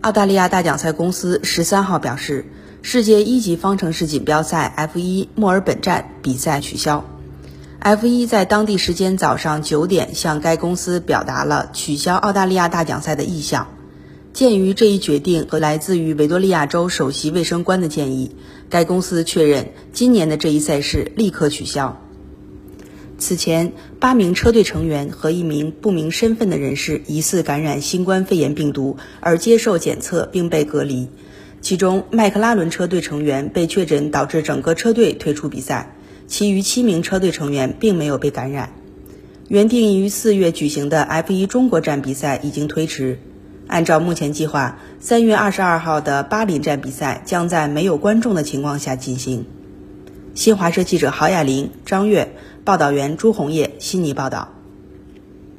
澳大利亚大奖赛公司十三号表示，世界一级方程式锦标赛 F1 墨尔本站比赛取消。F1 在当地时间早上九点向该公司表达了取消澳大利亚大奖赛的意向。鉴于这一决定和来自于维多利亚州首席卫生官的建议，该公司确认今年的这一赛事立刻取消。此前，八名车队成员和一名不明身份的人士疑似感染新冠肺炎病毒而接受检测并被隔离。其中，麦克拉伦车队成员被确诊导致整个车队退出比赛，其余七名车队成员并没有被感染。原定于四月举行的 F1 中国站比赛已经推迟。按照目前计划，三月二十二号的巴林站比赛将在没有观众的情况下进行。新华社记者郝亚玲、张悦，报道员朱红叶悉尼报道。